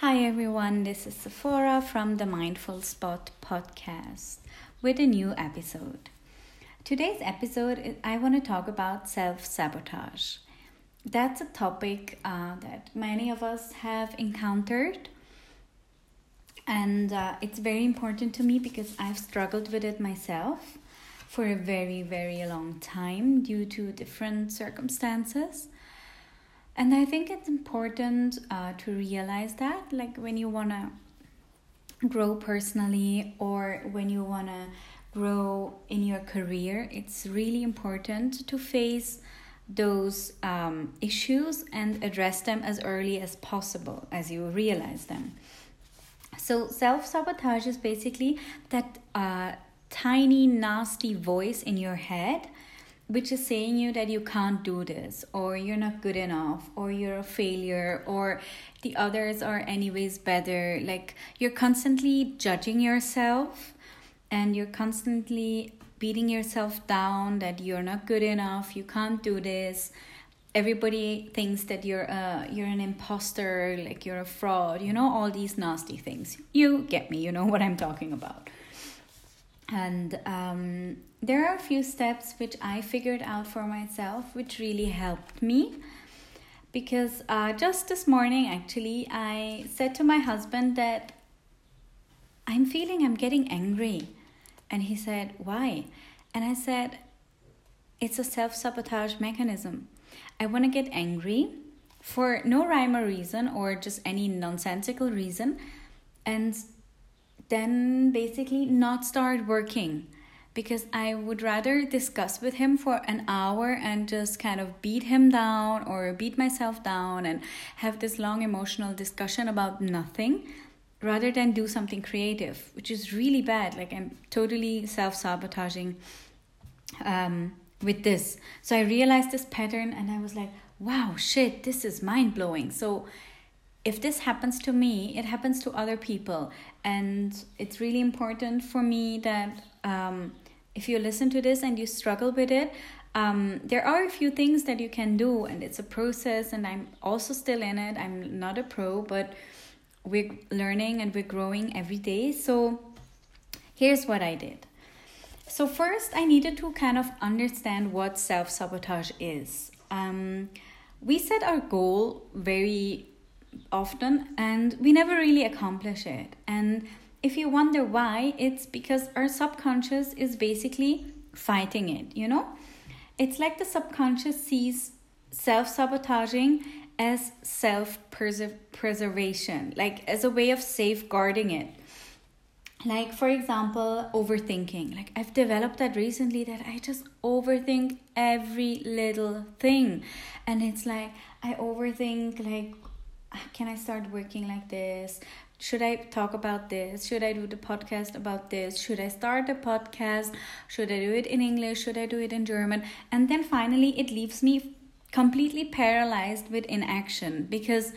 Hi everyone, this is Sephora from the Mindful Spot podcast with a new episode. Today's episode, I want to talk about self sabotage. That's a topic uh, that many of us have encountered, and uh, it's very important to me because I've struggled with it myself for a very, very long time due to different circumstances and i think it's important uh, to realize that like when you want to grow personally or when you want to grow in your career it's really important to face those um, issues and address them as early as possible as you realize them. So self-sabotage is basically that uh, tiny nasty voice in your head which is saying you that you can't do this or you're not good enough or you're a failure or the others are anyways better. Like you're constantly judging yourself and you're constantly beating yourself down that you're not good enough you can't do this. Everybody thinks that you're a you're an imposter like you're a fraud you know all these nasty things. You get me you know what i'm talking about. And um, there are a few steps which I figured out for myself, which really helped me. Because uh, just this morning, actually, I said to my husband that I'm feeling I'm getting angry. And he said, Why? And I said, It's a self sabotage mechanism. I want to get angry for no rhyme or reason or just any nonsensical reason. And then basically not start working because I would rather discuss with him for an hour and just kind of beat him down or beat myself down and have this long emotional discussion about nothing rather than do something creative, which is really bad. Like I'm totally self sabotaging um, with this. So I realized this pattern and I was like, wow, shit, this is mind blowing. So if this happens to me, it happens to other people. And it's really important for me that um, if you listen to this and you struggle with it, um, there are a few things that you can do, and it's a process. And I'm also still in it. I'm not a pro, but we're learning and we're growing every day. So here's what I did. So, first, I needed to kind of understand what self sabotage is. Um, we set our goal very often and we never really accomplish it. And if you wonder why, it's because our subconscious is basically fighting it, you know? It's like the subconscious sees self sabotaging as self preservation, like as a way of safeguarding it. Like, for example, overthinking. Like, I've developed that recently that I just overthink every little thing. And it's like, I overthink, like, ah, can I start working like this? Should I talk about this? Should I do the podcast about this? Should I start the podcast? Should I do it in English? Should I do it in German? And then finally, it leaves me completely paralyzed with inaction because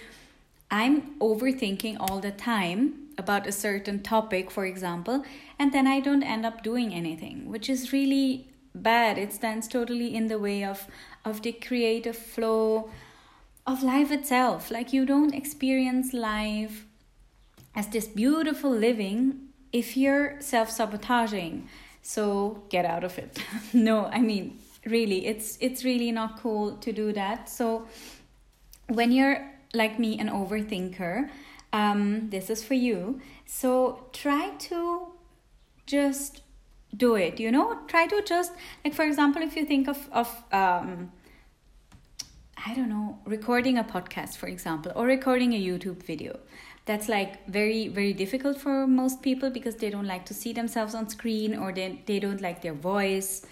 I'm overthinking all the time about a certain topic, for example, and then I don't end up doing anything, which is really bad. It stands totally in the way of, of the creative flow of life itself. Like you don't experience life as this beautiful living if you're self sabotaging. So get out of it. no, I mean really it's it's really not cool to do that. So when you're like me an overthinker, um, this is for you. So try to just do it you know try to just like for example if you think of of um I don't know, recording a podcast, for example, or recording a YouTube video. That's like very, very difficult for most people because they don't like to see themselves on screen or they, they don't like their voice.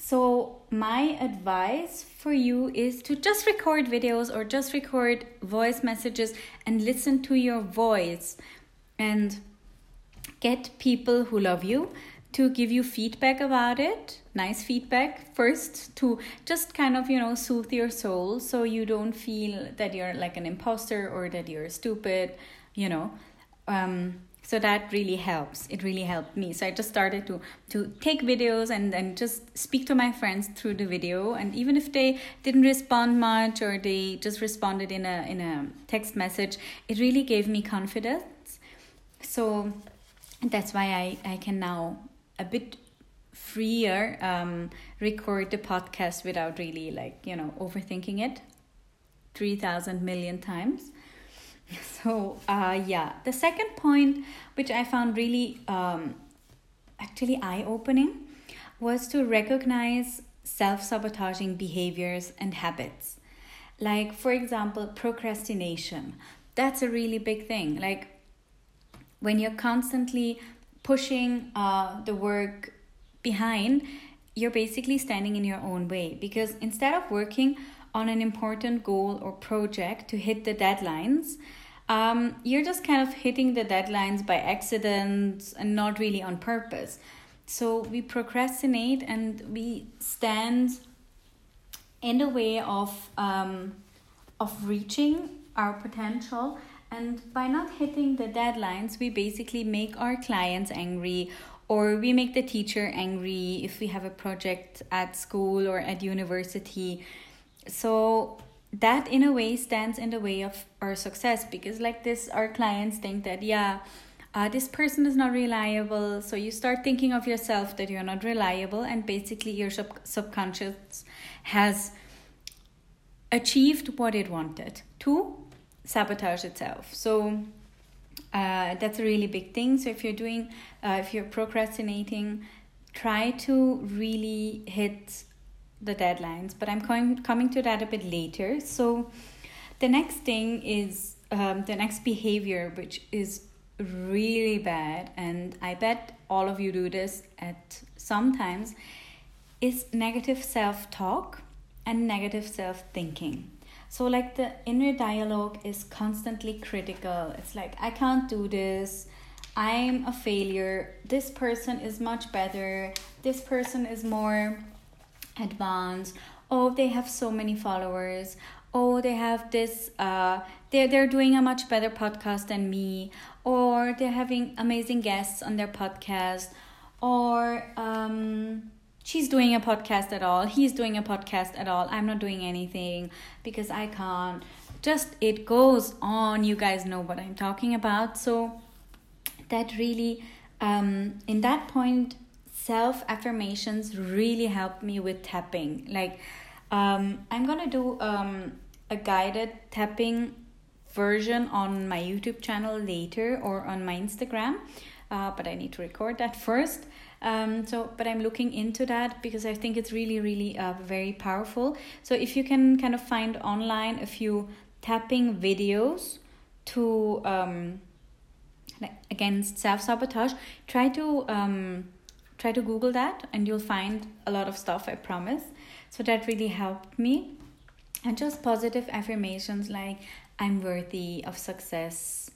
So, my advice for you is to just record videos or just record voice messages and listen to your voice and get people who love you to give you feedback about it nice feedback first to just kind of you know soothe your soul so you don't feel that you're like an imposter or that you're stupid you know um, so that really helps. It really helped me. So i just started to to take videos and then just speak to my friends through the video. And even if they didn't respond much or they just responded in a in a text message it really gave me confidence. So that's why i i can now a bit freer um, record the podcast without really like you know overthinking it 3000 million times So, uh, yeah, the second point, which I found really um, actually eye opening, was to recognize self sabotaging behaviors and habits. Like, for example, procrastination. That's a really big thing. Like, when you're constantly pushing uh, the work behind, you're basically standing in your own way because instead of working on an important goal or project to hit the deadlines, um, you're just kind of hitting the deadlines by accident and not really on purpose. So we procrastinate and we stand in the way of um, of reaching our potential. And by not hitting the deadlines, we basically make our clients angry or we make the teacher angry if we have a project at school or at university. So that in a way stands in the way of our success because like this our clients think that yeah uh, this person is not reliable. So you start thinking of yourself that you're not reliable and basically your sub- subconscious has achieved what it wanted to sabotage itself. So uh, that's a really big thing. So if you're doing uh, if you're procrastinating try to really hit the deadlines, but I'm coming coming to that a bit later. So the next thing is um, the next behavior, which is really bad, and I bet all of you do this at sometimes, is negative self talk and negative self thinking. So, like the inner dialogue is constantly critical. It's like, I can't do this. I'm a failure. This person is much better. This person is more advanced oh they have so many followers. Oh they have this uh they're, they're doing a much better podcast than me. Or they're having amazing guests on their podcast. Or um she's doing a podcast at all. He's doing a podcast at all. I'm not doing anything because i can't. Just it goes on. You guys know what i'm talking about. So that really um in that point self affirmations really helped me with tapping. Like, um, I'm gonna do um, a guided tapping version on my YouTube channel later or on my Instagram, uh, but I need to record that first. Um, so, but I'm looking into that because I think it's really, really uh, very powerful. So, if you can kind of find online a few tapping videos to um, against self sabotage, try to um, try to google that and you'll find a lot of stuff i promise. So that really helped me. And just positive affirmations like i'm worthy of success.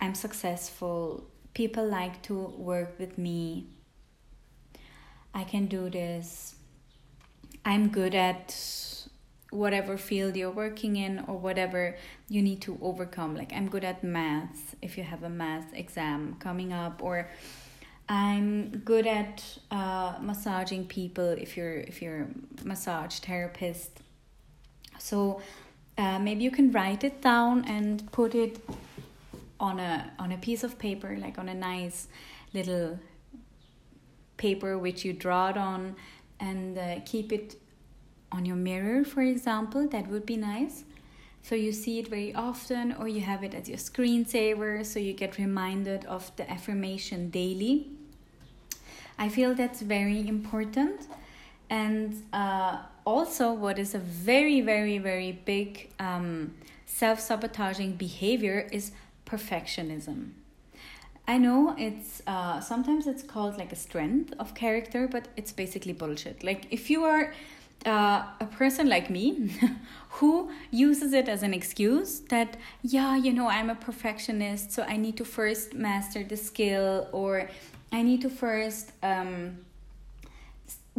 I'm successful. People like to work with me. I can do this. I'm good at whatever field you're working in or whatever you need to overcome. Like i'm good at math if you have a math exam coming up or I'm good at uh, massaging people if you're if you're a massage therapist. So uh, maybe you can write it down and put it on a on a piece of paper, like on a nice little paper which you draw it on, and uh, keep it on your mirror, for example. That would be nice. So you see it very often, or you have it as your screensaver, so you get reminded of the affirmation daily. I feel that's very important. And uh, also, what is a very, very, very big um, self sabotaging behavior is perfectionism. I know it's uh, sometimes it's called like a strength of character, but it's basically bullshit. Like, if you are uh, a person like me who uses it as an excuse that, yeah, you know, I'm a perfectionist, so I need to first master the skill, or I need to first um,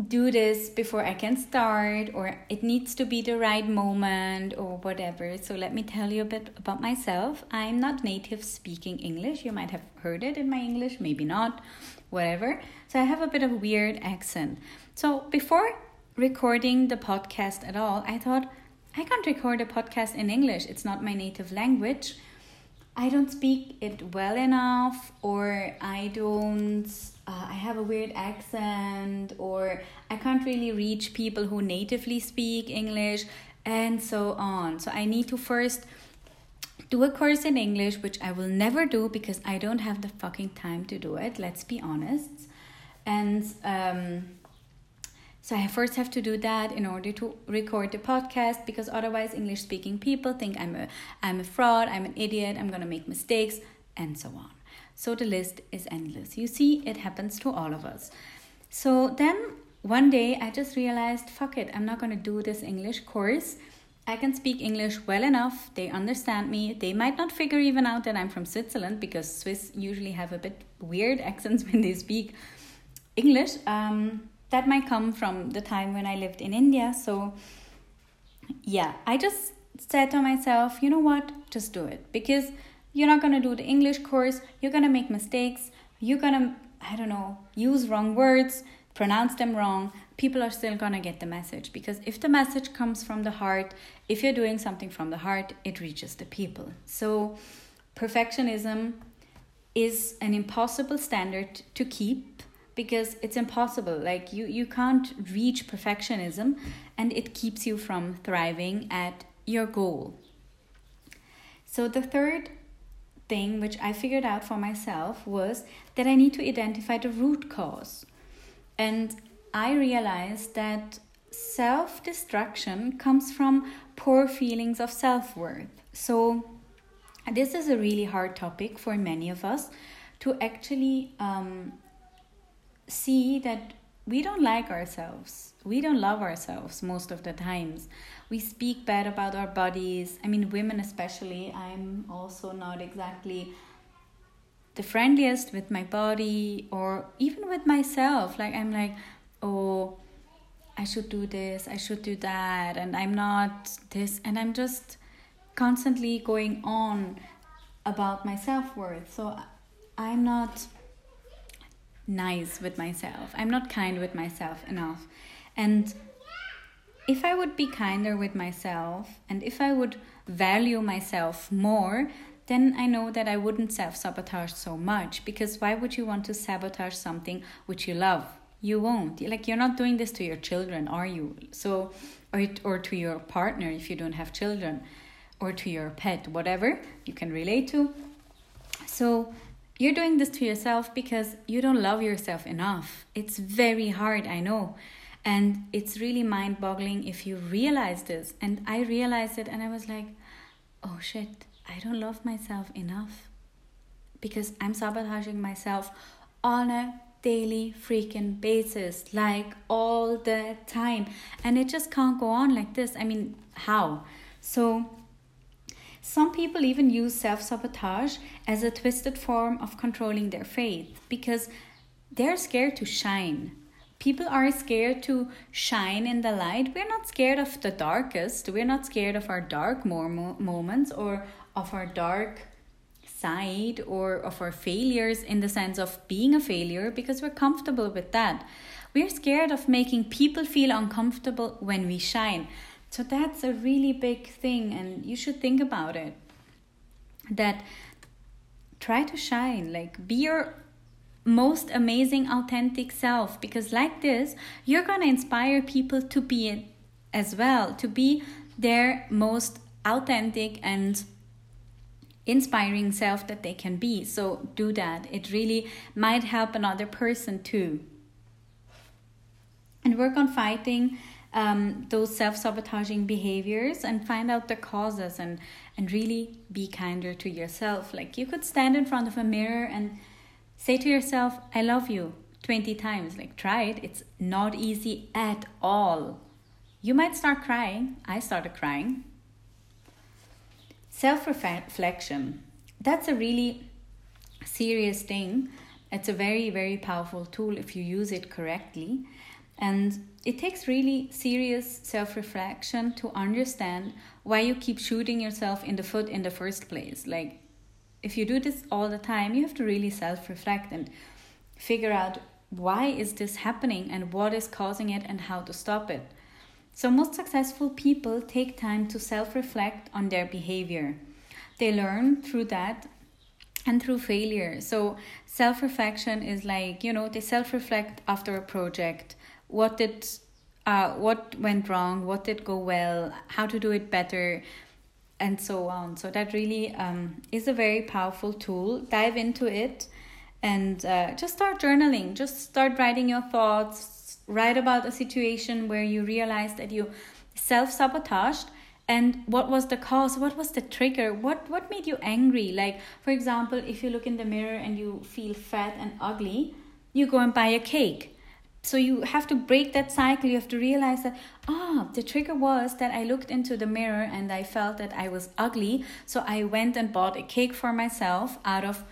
do this before I can start, or it needs to be the right moment, or whatever. So, let me tell you a bit about myself. I'm not native speaking English. You might have heard it in my English, maybe not, whatever. So, I have a bit of a weird accent. So, before recording the podcast at all, I thought I can't record a podcast in English, it's not my native language. I don't speak it well enough, or I don't, uh, I have a weird accent, or I can't really reach people who natively speak English, and so on. So I need to first do a course in English, which I will never do because I don't have the fucking time to do it, let's be honest. And, um, so I first have to do that in order to record the podcast because otherwise English speaking people think I'm a I'm a fraud, I'm an idiot, I'm going to make mistakes and so on. So the list is endless. You see it happens to all of us. So then one day I just realized fuck it, I'm not going to do this English course. I can speak English well enough. They understand me. They might not figure even out that I'm from Switzerland because Swiss usually have a bit weird accents when they speak English. Um, that might come from the time when I lived in India. So, yeah, I just said to myself, you know what, just do it because you're not going to do the English course, you're going to make mistakes, you're going to, I don't know, use wrong words, pronounce them wrong. People are still going to get the message because if the message comes from the heart, if you're doing something from the heart, it reaches the people. So, perfectionism is an impossible standard to keep because it's impossible. Like you you can't reach perfectionism and it keeps you from thriving at your goal. So the third thing which i figured out for myself was that i need to identify the root cause. And i realized that self destruction comes from poor feelings of self worth so this is a really hard topic for many of us to actually um, see that we don't like ourselves. We don't love ourselves most of the times. We speak bad about our bodies. I mean, women especially. I'm also not exactly the friendliest with my body or even with myself. Like, I'm like, oh, I should do this, I should do that, and I'm not this, and I'm just constantly going on about my self worth. So I'm not nice with myself. I'm not kind with myself enough. And if I would be kinder with myself and if I would value myself more, then I know that I wouldn't self sabotage so much. Because why would you want to sabotage something which you love? You won't. Like, you're not doing this to your children, are you? So, or, or to your partner if you don't have children, or to your pet, whatever you can relate to. So, you're doing this to yourself because you don't love yourself enough. It's very hard, I know. And it's really mind boggling if you realize this. And I realized it and I was like, oh shit, I don't love myself enough. Because I'm sabotaging myself on a daily freaking basis, like all the time. And it just can't go on like this. I mean, how? So some people even use self sabotage as a twisted form of controlling their faith because they're scared to shine. People are scared to shine in the light. We're not scared of the darkest. We're not scared of our dark moments or of our dark side or of our failures in the sense of being a failure because we're comfortable with that. We're scared of making people feel uncomfortable when we shine. So that's a really big thing, and you should think about it. That try to shine, like be your most amazing, authentic self, because like this, you're gonna inspire people to be it as well, to be their most authentic and inspiring self that they can be. So do that. It really might help another person too. And work on fighting um, those self sabotaging behaviors and find out the causes and, and really be kinder to yourself. Like you could stand in front of a mirror and say to yourself, I love you 20 times. Like try it, it's not easy at all. You might start crying. I started crying. Self reflection. That's a really serious thing. It's a very, very powerful tool if you use it correctly. And it takes really serious self reflection to understand why you keep shooting yourself in the foot in the first place. Like, if you do this all the time, you have to really self reflect and figure out why is this happening and what is causing it and how to stop it. So most successful people take time to self-reflect on their behavior. They learn through that and through failure. So self-reflection is like, you know, they self-reflect after a project. What did uh, what went wrong, what did go well, how to do it better, and so on. So that really um, is a very powerful tool. Dive into it and uh, just start journaling. Just start writing your thoughts. Write about a situation where you realized that you self sabotaged and what was the cause what was the trigger what what made you angry like for example if you look in the mirror and you feel fat and ugly you go and buy a cake so you have to break that cycle. You have to realize that ah oh, the trigger was that i looked into the mirror and i felt that i was ugly. So i went and bought a cake for myself out of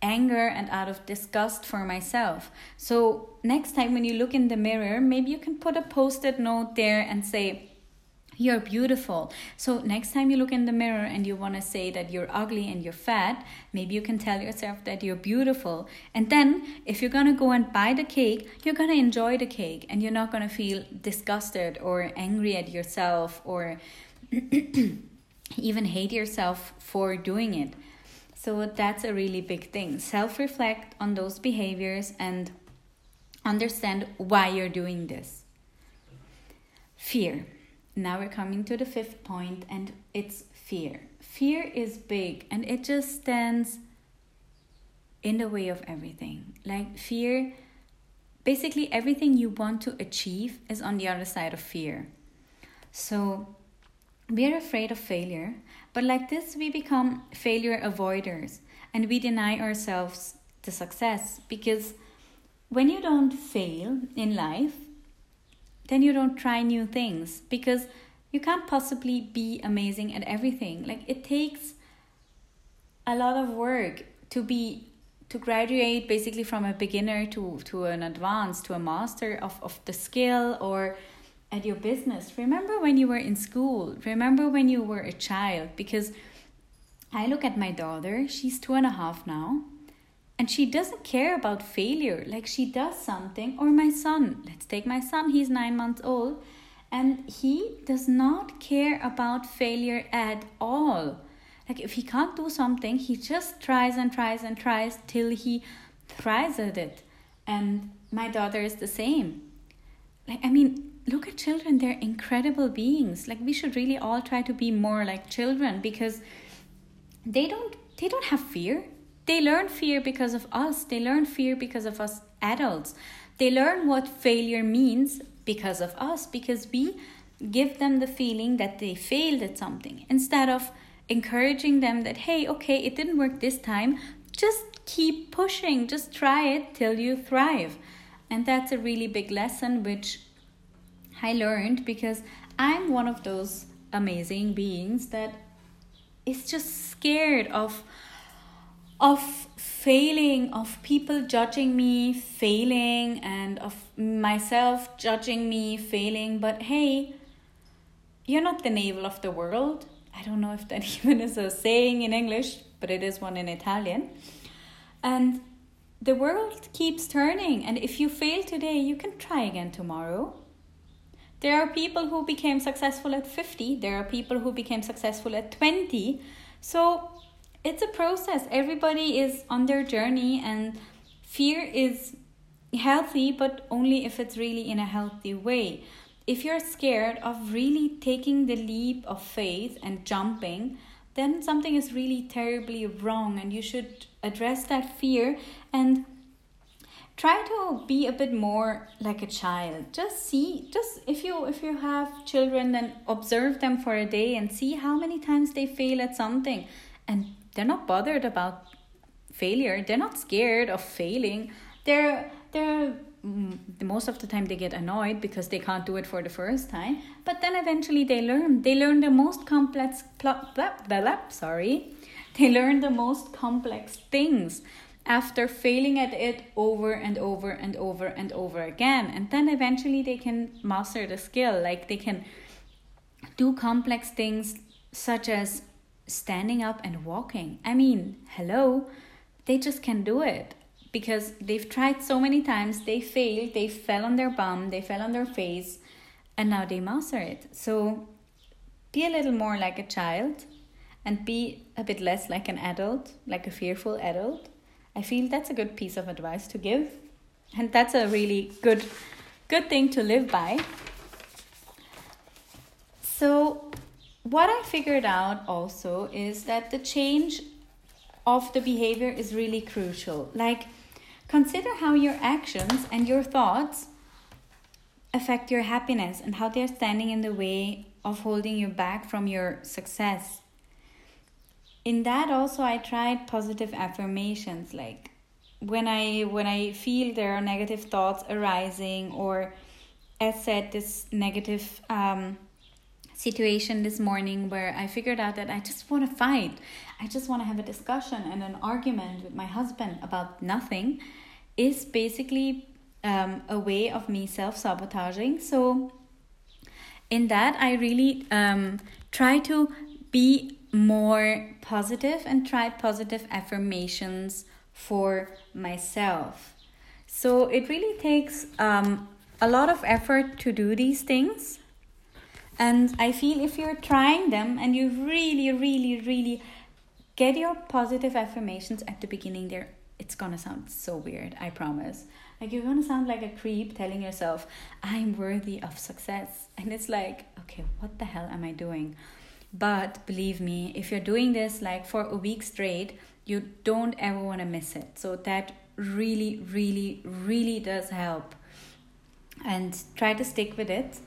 anger and out of disgust for myself. So next time when you look in the mirror maybe you can put a post-it note there and say you're beautiful. So next time you look in the mirror and you want to say that you're ugly and you're fat, maybe you can tell yourself that you're beautiful. And then if you're going to go and buy the cake, you're going to enjoy the cake and you're not going to feel disgusted or angry at yourself or even hate yourself for doing it. So that's a really big thing. Self reflect on those behaviors and understand why you're doing this. Fear now we're coming to the fifth point, and it's fear. Fear is big and it just stands in the way of everything. Like, fear, basically, everything you want to achieve is on the other side of fear. So, we're afraid of failure, but like this, we become failure avoiders and we deny ourselves the success because when you don't fail in life, then you don't try new things because you can't possibly be amazing at everything. Like it takes a lot of work to be to graduate basically from a beginner to to an advanced to a master of, of the skill or at your business. Remember when you were in school, remember when you were a child, because I look at my daughter, she's two and a half now and she doesn't care about failure. Like she does something. Or my son. Let's take my son. He's 9 months old. And he does not care about failure at all. Like if he can't do something he just tries and tries and tries till he thrives at it. And my daughter is the same. Like i mean look at children. They're incredible beings. Like we should really all try to be more like children because they don't they don't have fear they learn fear because of us. They learn fear because of us adults. They learn what failure means because of us, because we give them the feeling that they failed at something instead of encouraging them that, hey, okay, it didn't work this time. Just keep pushing, just try it till you thrive. And that's a really big lesson which I learned because I'm one of those amazing beings that is just scared of of failing, of people judging me failing, and of myself judging me failing. But hey, you're not the navel of the world. I don't know if that even is a saying in English, but it is one in Italian. And the world keeps turning, and if you fail today, you can try again tomorrow. There are people who became successful at 50, there are people who became successful at 20. So it's a process. Everybody is on their journey, and fear is healthy, but only if it's really in a healthy way. If you're scared of really taking the leap of faith and jumping, then something is really terribly wrong, and you should address that fear and try to be a bit more like a child just see just if you if you have children then observe them for a day and see how many times they fail at something and they're not bothered about failure. They're not scared of failing. They're they're mm, most of the time they get annoyed because they can't do it for the first time. But then eventually they learn. They learn the most complex pl- blah, blah, blah, sorry. They learn the most complex things after failing at it over and over and over and over again. And then eventually they can master the skill. Like they can do complex things such as standing up and walking. I mean, hello, they just can do it because they've tried so many times, they failed, they fell on their bum, they fell on their face, and now they master it. So be a little more like a child and be a bit less like an adult, like a fearful adult. I feel that's a good piece of advice to give. And that's a really good good thing to live by. So what I figured out also is that the change of the behavior is really crucial. Like consider how your actions and your thoughts affect your happiness and how they're standing in the way of holding you back from your success in that also i tried positive affirmations like when i when i feel there are negative thoughts arising or as said this negative um, situation this morning where i figured out that i just want to fight i just want to have a discussion and an argument with my husband about nothing is basically um, a way of me self-sabotaging so in that i really um, try to be more positive and try positive affirmations for myself. So it really takes um, a lot of effort to do these things. And I feel if you're trying them and you really, really, really get your positive affirmations at the beginning, there it's gonna sound so weird, I promise. Like you're gonna sound like a creep telling yourself, I'm worthy of success. And it's like, okay, what the hell am I doing? But believe me, if you're doing this like for a week straight, you don't ever want to miss it. So that really, really, really does help. And try to stick with it.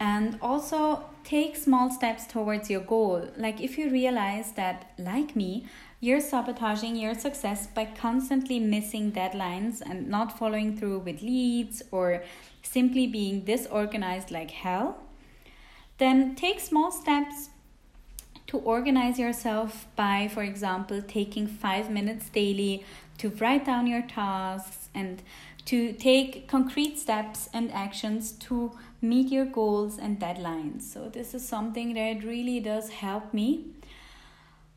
And also take small steps towards your goal. Like if you realize that, like me, you're sabotaging your success by constantly missing deadlines and not following through with leads or simply being disorganized like hell, then take small steps to organize yourself by, for example, taking five minutes daily to write down your tasks and to take concrete steps and actions to meet your goals and deadlines. So, this is something that really does help me.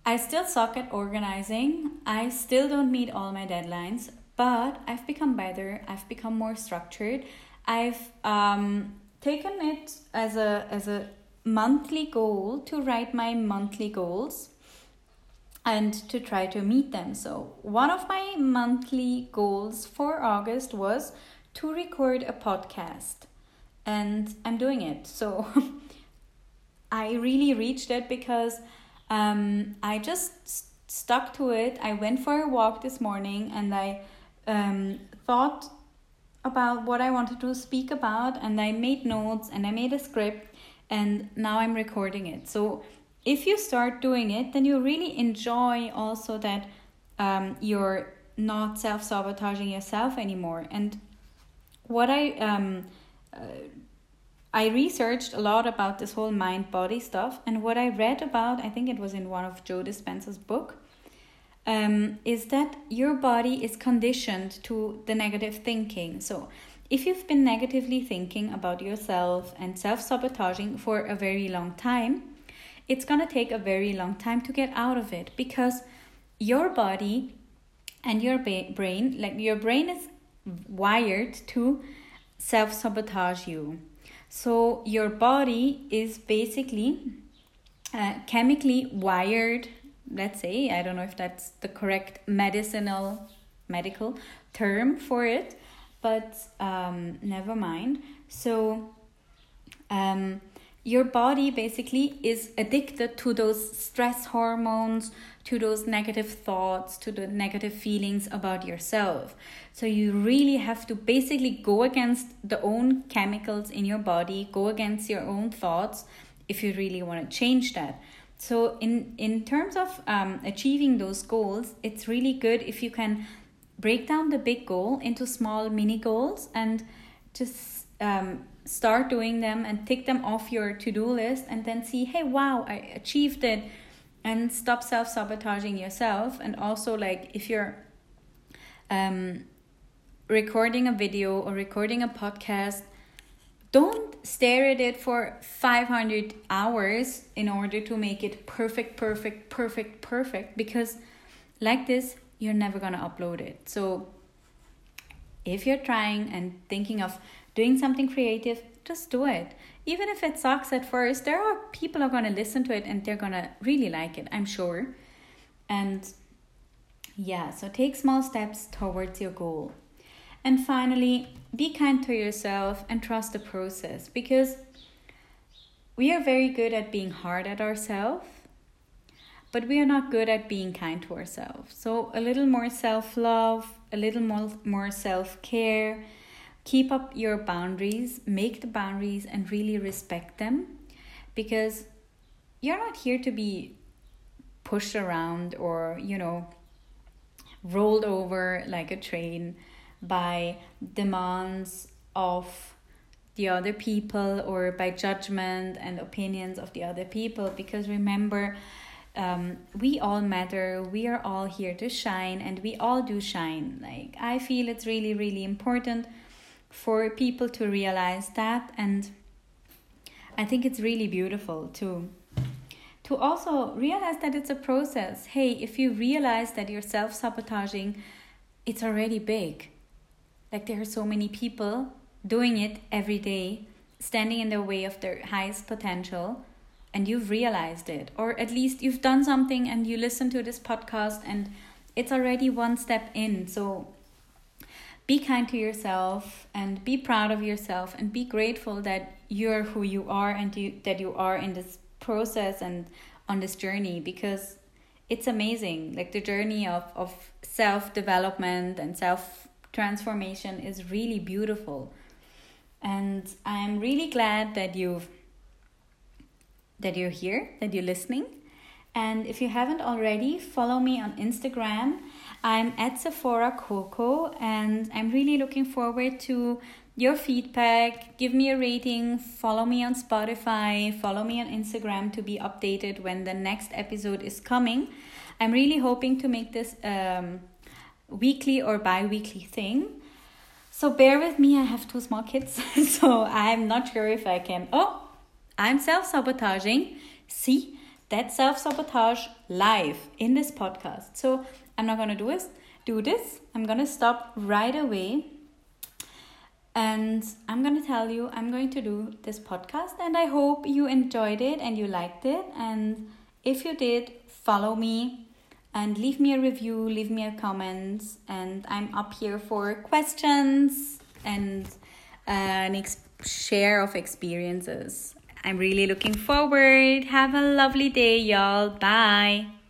I still suck at organizing, I still don't meet all my deadlines, but I've become better, I've become more structured. I've um, taken it as a as a monthly goal to write my monthly goals and to try to meet them. So, one of my monthly goals for August was to record a podcast, and I'm doing it. So, I really reached it because um, I just stuck to it. I went for a walk this morning and I um, thought about what I wanted to speak about, and I made notes and I made a script and now I'm recording it. So if you start doing it, then you really enjoy also that um, you're not self sabotaging yourself anymore. And what I um, uh, I researched a lot about this whole mind body stuff, and what I read about, I think it was in one of Joe Dispenza's book, um, is that your body is conditioned to the negative thinking. So if you've been negatively thinking about yourself and self sabotaging for a very long time, it's gonna take a very long time to get out of it because your body and your ba- brain, like your brain is wired to self sabotage you. So your body is basically uh, chemically wired, let's say, I don't know if that's the correct medicinal medical term for it, but um, never mind. So, um, your body basically is addicted to those stress hormones, to those negative thoughts, to the negative feelings about yourself. So, you really have to basically go against the own chemicals in your body, go against your own thoughts if you really want to change that. So, in, in terms of um, achieving those goals, it's really good if you can break down the big goal into small mini goals and just um, start doing them and tick them off your to-do list and then see hey wow i achieved it and stop self-sabotaging yourself and also like if you're um, recording a video or recording a podcast, don't stare at it for 500 hours in order to make it perfect, perfect, perfect, perfect, because like this, you're never going to upload it. So if you're trying and thinking of doing something creative, just do it. Even if it sucks at first, there are people are going to listen to it and they're going to really like it, I'm sure. And yeah, so take small steps towards your goal. And finally, be kind to yourself and trust the process because we are very good at being hard at ourselves, but we are not good at being kind to ourselves. So, a little more self love, a little more, more self care. Keep up your boundaries, make the boundaries, and really respect them because you're not here to be pushed around or, you know, rolled over like a train by demands of the other people or by judgment and opinions of the other people because remember um, we all matter we are all here to shine and we all do shine. Like i feel it's really really important for people to realize that and i think it's really beautiful to to also realize that it's a process hey if you realize that you're self-sabotaging it's already big like there are so many people doing it every day, standing in the way of their highest potential, and you've realized it. Or at least you've done something and you listen to this podcast and it's already one step in. So be kind to yourself and be proud of yourself and be grateful that you're who you are and you, that you are in this process and on this journey because it's amazing like the journey of, of self development and self transformation is really beautiful. And I'm really glad that you've that you're here, that you're listening. And if you haven't already, follow me on Instagram. I'm at Sephora Coco, and I'm really looking forward to your feedback. Give me a rating, follow me on Spotify, follow me on Instagram to be updated when the next episode is coming. I'm really hoping to make this um, weekly or bi weekly thing. So bear with me, I have two small kids, so I'm not sure if I can. Oh, I'm self sabotaging. See, that self sabotage live in this podcast. So I'm not gonna do this. Do this. I'm gonna stop right away, and I'm gonna tell you I'm going to do this podcast, and I hope you enjoyed it and you liked it. And if you did, follow me and leave me a review, leave me a comment, and I'm up here for questions and uh, an ex- share of experiences. I'm really looking forward. Have a lovely day, y'all. Bye.